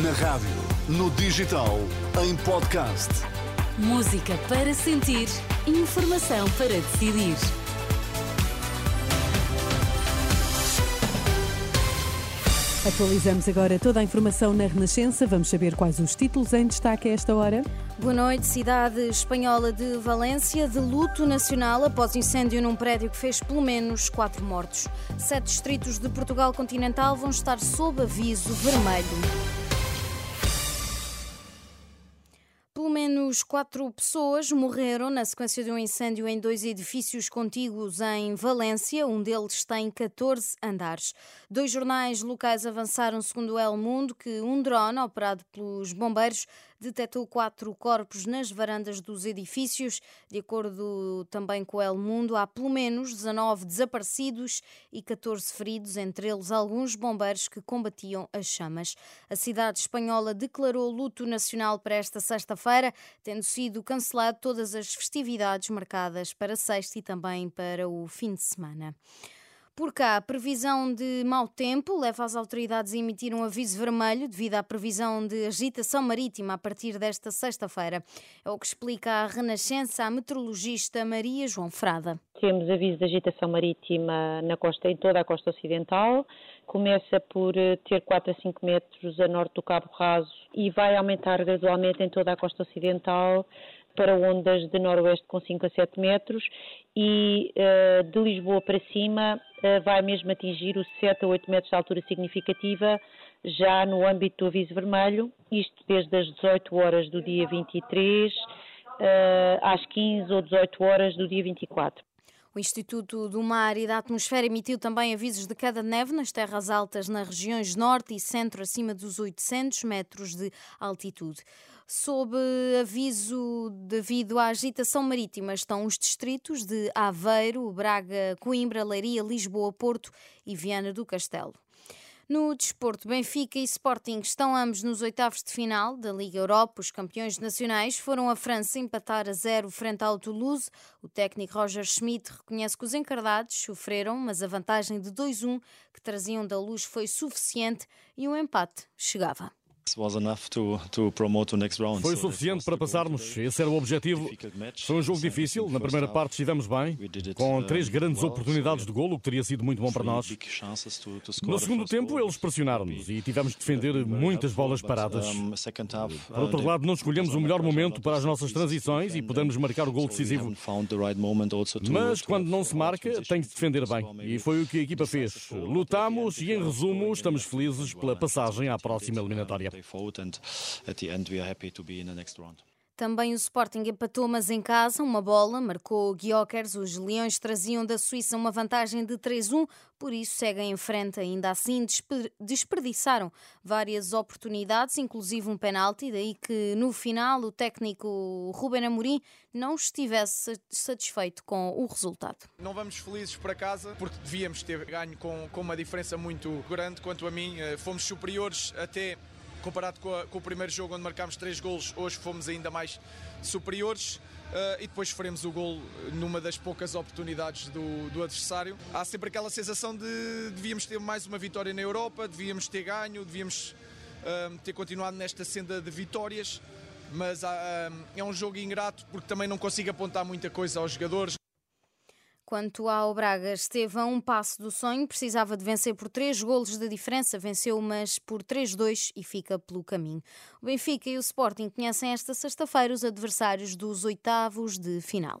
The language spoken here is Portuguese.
Na rádio, no digital, em podcast. Música para sentir, informação para decidir. Atualizamos agora toda a informação na Renascença. Vamos saber quais os títulos em destaque a esta hora. Boa noite. Cidade espanhola de Valência, de luto nacional após incêndio num prédio que fez pelo menos quatro mortos. Sete distritos de Portugal continental vão estar sob aviso vermelho. Menos quatro pessoas morreram na sequência de um incêndio em dois edifícios contíguos em Valência. Um deles tem 14 andares. Dois jornais locais avançaram, segundo o El Mundo, que um drone operado pelos bombeiros detectou quatro corpos nas varandas dos edifícios. De acordo também com o El Mundo, há pelo menos 19 desaparecidos e 14 feridos, entre eles alguns bombeiros que combatiam as chamas. A cidade espanhola declarou luto nacional para esta sexta-feira, tendo sido cancelado todas as festividades marcadas para sexta e também para o fim de semana. Por cá, previsão de mau tempo leva as autoridades a emitir um aviso vermelho devido à previsão de agitação marítima a partir desta sexta-feira. É o que explica a Renascença a meteorologista Maria João Frada. Temos aviso de agitação marítima na costa, em toda a costa ocidental. Começa por eh, ter 4 a 5 metros a norte do Cabo Raso e vai aumentar gradualmente em toda a costa ocidental para ondas de noroeste com 5 a 7 metros e uh, de Lisboa para cima uh, vai mesmo atingir os 7 a 8 metros de altura significativa já no âmbito do aviso vermelho, isto desde as 18 horas do dia 23 uh, eh, às 15 ou 18 horas do dia 24. O Instituto do Mar e da Atmosfera emitiu também avisos de queda de neve nas terras altas nas regiões norte e centro acima dos 800 metros de altitude. Sob aviso devido à agitação marítima estão os distritos de Aveiro, Braga, Coimbra, Leiria, Lisboa, Porto e Viana do Castelo. No desporto, Benfica e Sporting estão ambos nos oitavos de final da Liga Europa. Os campeões nacionais foram a França empatar a zero frente ao Toulouse. O técnico Roger Schmidt reconhece que os encardados sofreram, mas a vantagem de 2-1 que traziam da luz foi suficiente e o empate chegava. Foi suficiente para passarmos, esse era o objetivo. Foi um jogo difícil, na primeira parte estivemos bem, com uh, três grandes oportunidades de golo, o que teria sido muito bom para nós. No segundo tempo, eles pressionaram-nos e tivemos de defender muitas bolas paradas. Por outro uh, lado, não escolhemos o melhor momento para as nossas transições e pudemos marcar o gol decisivo. Mas quando não se marca, tem que defender bem. E foi o que a equipa fez. Lutámos e, em resumo, estamos felizes pela passagem à próxima eliminatória fought and at the end we are happy to be in the next round. Também o Sporting empatou, mas em casa, uma bola, marcou Guiocers. Os Leões traziam da Suíça uma vantagem de 3-1, por isso seguem em frente. Ainda assim, desperdiçaram várias oportunidades, inclusive um penalti, daí que no final o técnico Ruben Amorim não estivesse satisfeito com o resultado. Não vamos felizes para casa, porque devíamos ter ganho com, com uma diferença muito grande. Quanto a mim, eh, fomos superiores até comparado com, a, com, o primeiro jogo onde marcámos três golos, hoje fomos ainda mais superiores. Uh, e depois faremos o gol numa das poucas oportunidades do, do, adversário. Há sempre aquela sensação de devíamos ter mais uma vitória na Europa, devíamos ter ganho, devíamos uh, ter continuado nesta senda de vitórias, mas uh, é um jogo ingrato porque também não consigo apontar muita coisa aos jogadores. Quanto ao Braga, esteve a um passo do sonho, precisava de vencer por três golos de diferença, venceu, mas por 3-2 e fica pelo caminho. O Benfica e o Sporting conhecem esta sexta-feira os adversários dos oitavos de final.